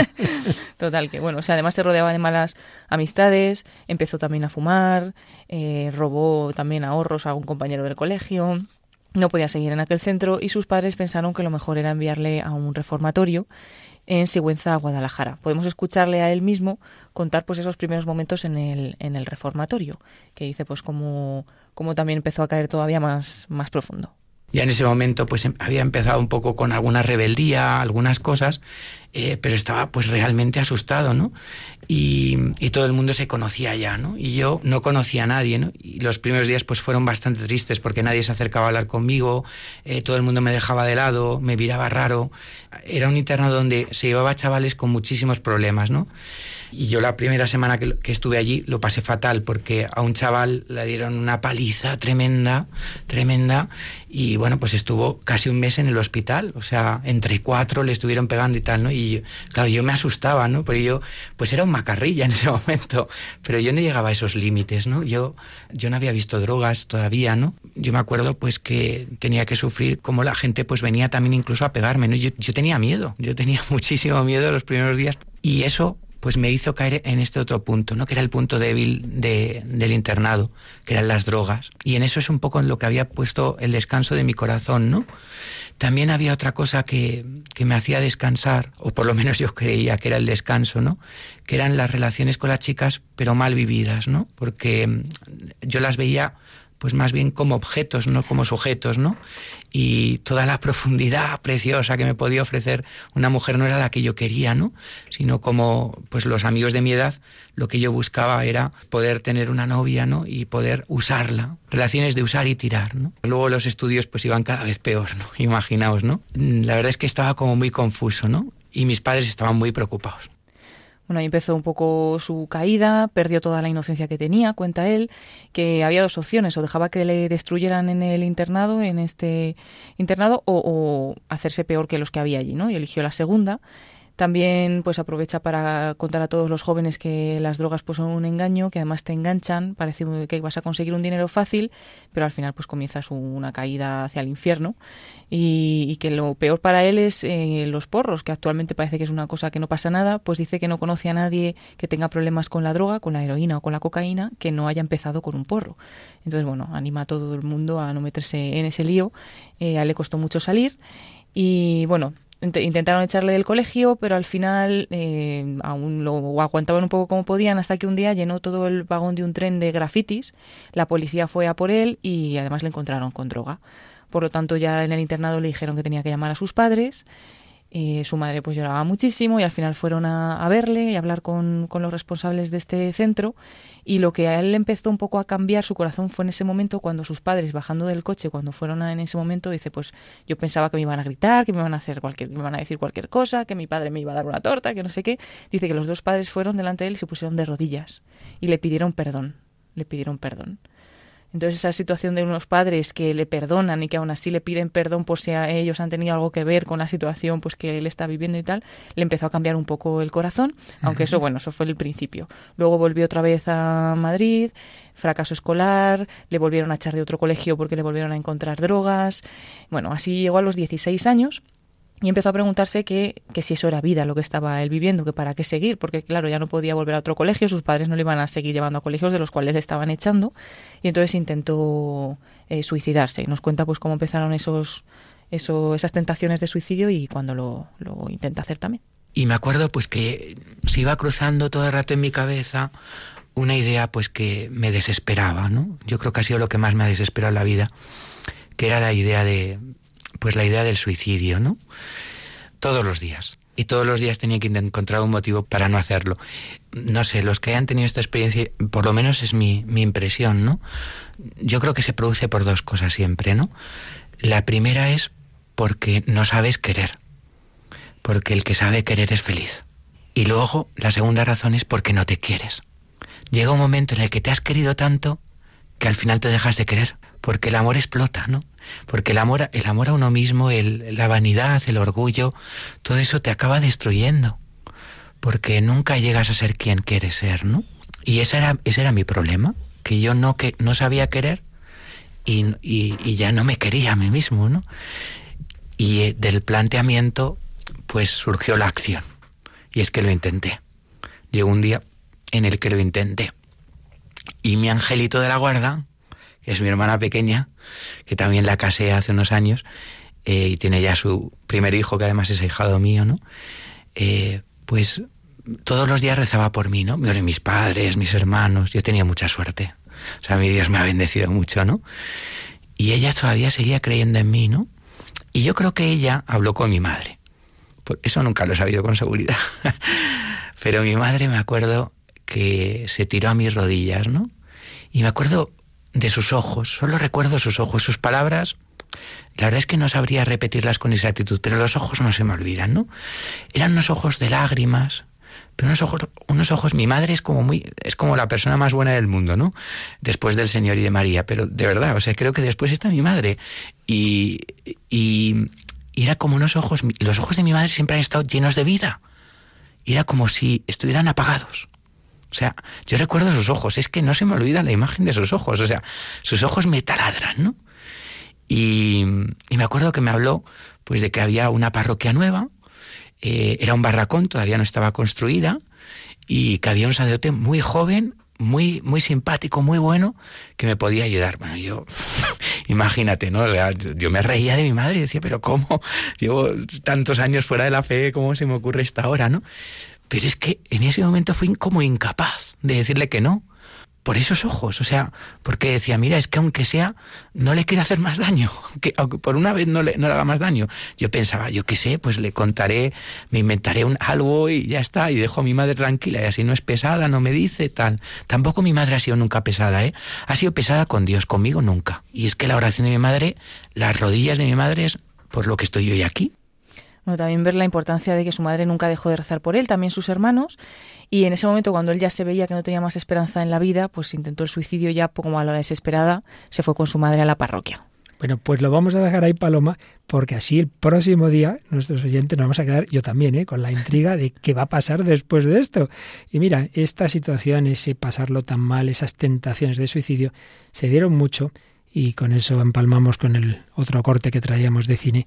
S3: Total, que bueno, o sea, además se rodeaba de malas amistades, empezó también a fumar, eh, robó también ahorros a un compañero del colegio. No podía seguir en aquel centro y sus padres pensaron que lo mejor era enviarle a un reformatorio en Sigüenza, Guadalajara. Podemos escucharle a él mismo contar pues esos primeros momentos en el, en el reformatorio, que dice pues cómo, cómo también empezó a caer todavía más, más profundo.
S10: Ya en ese momento pues había empezado un poco con alguna rebeldía, algunas cosas, eh, pero estaba pues realmente asustado, ¿no? Y, y, todo el mundo se conocía ya, ¿no? Y yo no conocía a nadie, ¿no? Y los primeros días pues fueron bastante tristes porque nadie se acercaba a hablar conmigo, eh, todo el mundo me dejaba de lado, me miraba raro. Era un internado donde se llevaba chavales con muchísimos problemas, ¿no? Y yo la primera semana que, estuve allí lo pasé fatal porque a un chaval le dieron una paliza tremenda, tremenda, y bueno, pues estuvo casi un mes en el hospital, o sea, entre cuatro le estuvieron pegando y tal, ¿no? Y claro, yo me asustaba, ¿no? Porque yo, pues era un macarrilla en ese momento, pero yo no llegaba a esos límites, ¿no? Yo, yo no había visto drogas todavía, ¿no? Yo me acuerdo pues que tenía que sufrir como la gente pues venía también incluso a pegarme, ¿no? Yo, yo tenía miedo, yo tenía muchísimo miedo los primeros días y eso pues me hizo caer en este otro punto, ¿no? que era el punto débil de, del internado, que eran las drogas. Y en eso es un poco en lo que había puesto el descanso de mi corazón, ¿no? También había otra cosa que, que me hacía descansar, o por lo menos yo creía que era el descanso, ¿no? Que eran las relaciones con las chicas, pero mal vividas, ¿no? Porque yo las veía pues más bien como objetos, no como sujetos, ¿no? Y toda la profundidad preciosa que me podía ofrecer una mujer no era la que yo quería, ¿no? Sino como, pues los amigos de mi edad, lo que yo buscaba era poder tener una novia, ¿no? Y poder usarla. Relaciones de usar y tirar, ¿no? Luego los estudios pues iban cada vez peor, ¿no? Imaginaos, ¿no? La verdad es que estaba como muy confuso, ¿no? Y mis padres estaban muy preocupados.
S3: Bueno, ahí empezó un poco su caída, perdió toda la inocencia que tenía, cuenta él, que había dos opciones, o dejaba que le destruyeran en el internado, en este internado, o, o hacerse peor que los que había allí, ¿no? Y eligió la segunda también pues aprovecha para contar a todos los jóvenes que las drogas pues son un engaño, que además te enganchan, parece que vas a conseguir un dinero fácil, pero al final pues comienzas una caída hacia el infierno. Y, que lo peor para él es eh, los porros, que actualmente parece que es una cosa que no pasa nada, pues dice que no conoce a nadie que tenga problemas con la droga, con la heroína o con la cocaína, que no haya empezado con un porro. Entonces bueno, anima a todo el mundo a no meterse en ese lío, eh, a le costó mucho salir. Y bueno, intentaron echarle del colegio, pero al final eh, aún lo aguantaban un poco como podían hasta que un día llenó todo el vagón de un tren de grafitis. La policía fue a por él y además le encontraron con droga. Por lo tanto, ya en el internado le dijeron que tenía que llamar a sus padres eh, su madre pues lloraba muchísimo y al final fueron a, verle y a hablar con, con, los responsables de este centro. Y lo que a él empezó un poco a cambiar su corazón fue en ese momento cuando sus padres bajando del coche cuando fueron en ese momento dice pues yo pensaba que me iban a gritar que me iban a hacer cualquier me iban a decir cualquier cosa que mi padre me iba a dar una torta que no sé qué. Dice que los dos padres fueron delante de él y se pusieron de rodillas y le pidieron perdón le pidieron perdón entonces esa situación de unos padres que le perdonan y que aún así le piden perdón por si ellos han tenido algo que ver con la situación pues que él está viviendo y tal, le empezó a cambiar un poco el corazón, aunque eso bueno, eso fue el principio. Luego volvió otra vez a Madrid, fracaso escolar, le volvieron a echar de otro colegio porque le volvieron a encontrar drogas. Bueno, así llegó a los 16 años y empezó a preguntarse que, si eso era vida lo que estaba él viviendo, que para qué seguir, porque claro, ya no podía volver a otro colegio, sus padres no le iban a seguir llevando a colegios de los cuales le estaban echando, y entonces intentó eh, suicidarse. Y nos cuenta pues cómo empezaron esos, eso, esas tentaciones de suicidio y cuando lo, lo intenta hacer también.
S10: Y me acuerdo pues que se iba cruzando todo el rato en mi cabeza una idea pues que me desesperaba, ¿no? Yo creo que ha sido lo que más me ha desesperado en la vida, que era la idea de pues la idea del suicidio, ¿no? Todos los días. Y todos los días tenía que encontrar un motivo para no hacerlo. No sé, los que hayan tenido esta experiencia, por lo menos es mi, mi impresión, ¿no? Yo creo que se produce por dos cosas siempre, ¿no? La primera es porque no sabes querer. Porque el que sabe querer es feliz. Y luego, la segunda razón es porque no te quieres. Llega un momento en el que te has querido tanto que al final te dejas de querer. Porque el amor explota, ¿no? Porque el amor, el amor a uno mismo, el, la vanidad, el orgullo, todo eso te acaba destruyendo. Porque nunca llegas a ser quien quieres ser, ¿no? Y ese era, ese era mi problema, que yo no, que, no sabía querer y, y, y ya no me quería a mí mismo, ¿no? Y eh, del planteamiento, pues surgió la acción. Y es que lo intenté. Llegó un día en el que lo intenté. Y mi angelito de la guarda, que es mi hermana pequeña, que también la casé hace unos años, eh, y tiene ya su primer hijo, que además es hijado mío, ¿no? Eh, pues todos los días rezaba por mí, ¿no? Mis padres, mis hermanos, yo tenía mucha suerte. O sea, mi Dios me ha bendecido mucho, ¿no? Y ella todavía seguía creyendo en mí, ¿no? Y yo creo que ella habló con mi madre. Eso nunca lo he sabido con seguridad. Pero mi madre me acuerdo que se tiró a mis rodillas, ¿no? Y me acuerdo de sus ojos, solo recuerdo sus ojos, sus palabras. La verdad es que no sabría repetirlas con exactitud, pero los ojos no se me olvidan, ¿no? Eran unos ojos de lágrimas, pero unos ojos, unos ojos, mi madre es como muy, es como la persona más buena del mundo, ¿no? Después del Señor y de María, pero de verdad, o sea, creo que después está mi madre. Y, y, y era como unos ojos, los ojos de mi madre siempre han estado llenos de vida. Era como si estuvieran apagados. O sea, yo recuerdo sus ojos, es que no se me olvida la imagen de sus ojos, o sea, sus ojos me taladran, ¿no? Y, me acuerdo que me habló pues de que había una parroquia nueva, eh, era un barracón, todavía no estaba construida, y que había un sacerdote muy joven, muy, muy simpático, muy bueno, que me podía ayudar. Bueno, yo, imagínate, ¿no? Yo me reía de mi madre y decía, pero ¿cómo? Llevo tantos años fuera de la fe, ¿cómo se me ocurre esta hora, no? Pero es que en ese momento fui como incapaz de decirle que no. por esos ojos, o sea, porque decía, mira, es que aunque sea, no le quiero hacer más daño, que aunque por una vez no le, no le haga más daño. Yo pensaba, yo qué sé, pues le contaré, me inventaré un algo y ya está, y dejo a mi madre tranquila, y así no es pesada, no me dice tal. Tampoco mi madre ha sido nunca pesada, ¿eh? Ha sido pesada con Dios, conmigo nunca. Y es que la oración de mi madre, las rodillas de mi madre es por lo que estoy hoy aquí.
S3: También ver la importancia de que su madre nunca dejó de rezar por él, también sus hermanos, y en ese momento cuando él ya se veía que no tenía más esperanza en la vida, pues intentó el suicidio ya como a la desesperada, se fue con su madre a la parroquia.
S1: Bueno, pues lo vamos a dejar ahí, Paloma, porque así el próximo día nuestros oyentes nos vamos a quedar, yo también, ¿eh? con la intriga de qué va a pasar después de esto. Y mira, esta situación, ese pasarlo tan mal, esas tentaciones de suicidio, se dieron mucho y con eso empalmamos con el otro corte que traíamos de cine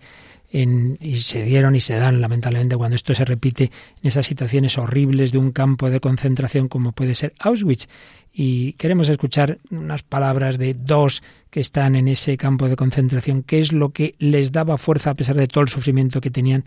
S1: y se dieron y se dan lamentablemente cuando esto se repite en esas situaciones horribles de un campo de concentración como puede ser Auschwitz. Y queremos escuchar unas palabras de dos que están en ese campo de concentración, qué es lo que les daba fuerza a pesar de todo el sufrimiento que tenían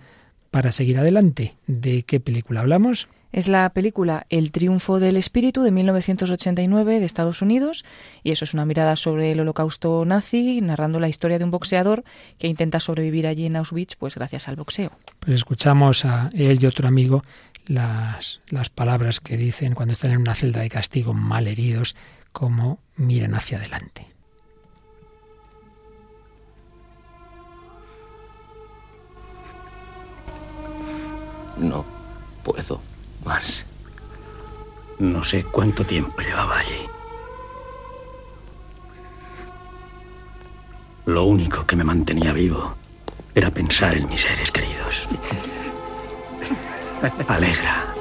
S1: para seguir adelante. ¿De qué película hablamos?
S3: Es la película El triunfo del espíritu de 1989 de Estados Unidos y eso es una mirada sobre el holocausto nazi, narrando la historia de un boxeador que intenta sobrevivir allí en Auschwitz pues gracias al boxeo.
S1: Pues escuchamos a él y otro amigo las, las palabras que dicen cuando están en una celda de castigo mal heridos, como miren hacia adelante.
S11: No No sé cuánto tiempo llevaba allí. Lo único que me mantenía vivo era pensar en mis seres queridos. Alegra.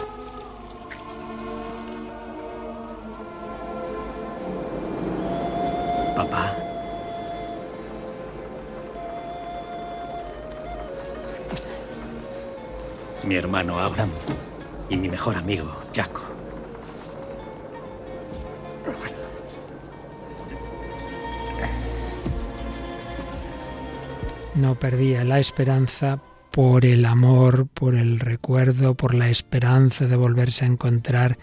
S11: Papá. Mi hermano Abraham y mi mejor amigo, Jaco.
S1: No perdía la esperanza por el amor, por el recuerdo, por la esperanza de volverse a encontrar.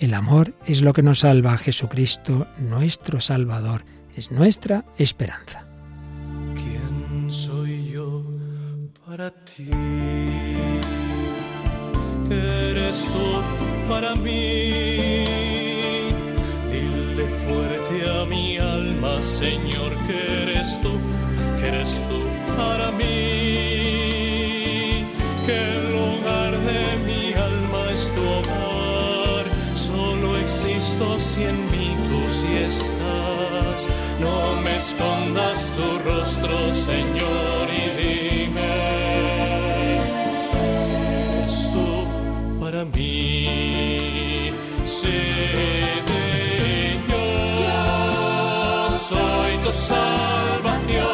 S1: El amor es lo que nos salva a Jesucristo, nuestro Salvador, es nuestra esperanza.
S12: Tu rostro, Señor, y mí. yo soy tu salvación.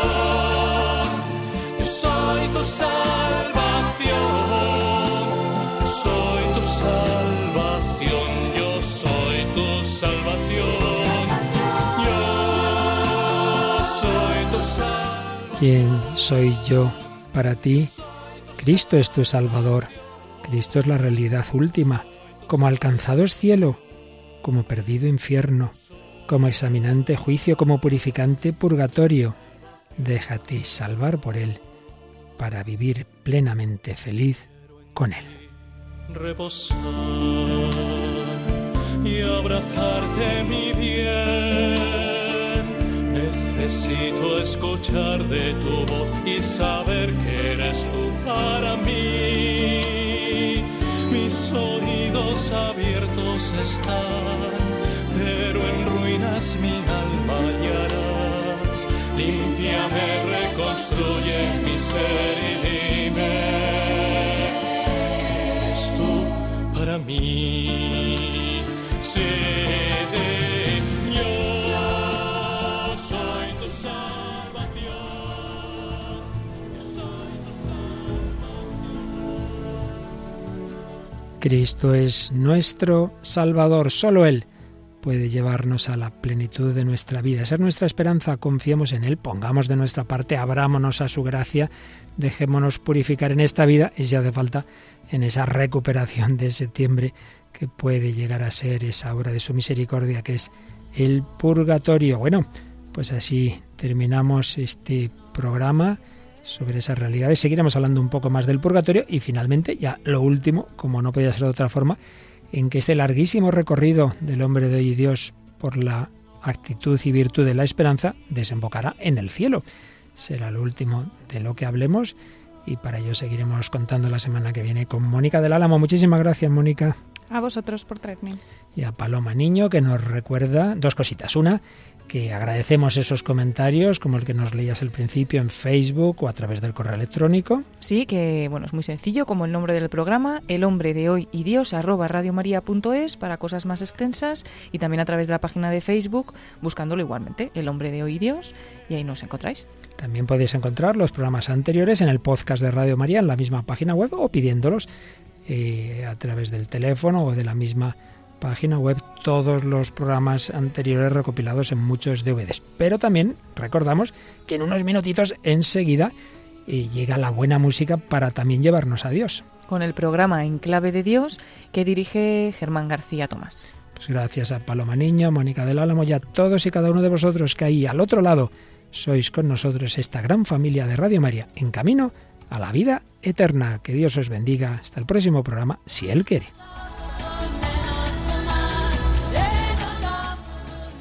S12: Yo soy tu salvación.
S1: ¿Quién soy yo para ti? Cristo es tu Salvador. Cristo es la realidad última, como alcanzado es cielo, como perdido infierno, como examinante juicio, como purificante purgatorio. Déjate salvar por Él para vivir plenamente feliz con Él.
S12: Reposar y abrazarte mi bien. Necesito escuchar de tu voz y saber que eres tú para mí mis oídos abiertos están, pero en ruinas mi alma hallarás. Límpiame, reconstruye mi ser y dime ¿qué eres tú para mí.
S1: Cristo es nuestro Salvador, solo Él puede llevarnos a la plenitud de nuestra vida, ser nuestra esperanza, confiemos en Él, pongamos de nuestra parte, abrámonos a su gracia, dejémonos purificar en esta vida. Y si hace falta en esa recuperación de septiembre que puede llegar a ser esa obra de su misericordia que es el purgatorio. Bueno, pues así terminamos este programa sobre esas realidades. Seguiremos hablando un poco más del purgatorio y finalmente ya lo último, como no podía ser de otra forma, en que este larguísimo recorrido del hombre de hoy y Dios por la actitud y virtud de la esperanza desembocará en el cielo. Será lo último de lo que hablemos y para ello seguiremos contando la semana que viene con Mónica del Álamo. Muchísimas gracias, Mónica.
S4: A vosotros por traerme.
S1: Y a Paloma Niño, que nos recuerda dos cositas. Una, que agradecemos esos comentarios, como el que nos leías al principio en Facebook o a través del correo electrónico.
S3: Sí, que bueno, es muy sencillo, como el nombre del programa, el hombre de hoy y Dios, arroba radiomaria.es para cosas más extensas y también a través de la página de Facebook, buscándolo igualmente, el hombre de hoy y Dios, y ahí nos encontráis.
S1: También podéis encontrar los programas anteriores en el podcast de Radio María, en la misma página web o pidiéndolos eh, a través del teléfono o de la misma página web todos los programas anteriores recopilados en muchos DVDs. Pero también recordamos que en unos minutitos enseguida eh, llega la buena música para también llevarnos a Dios.
S3: Con el programa En Clave de Dios que dirige Germán García Tomás.
S1: Pues gracias a Paloma Niño, Mónica del Álamo y a todos y cada uno de vosotros que ahí al otro lado sois con nosotros esta gran familia de Radio María en camino a la vida eterna. Que Dios os bendiga. Hasta el próximo programa, si Él quiere.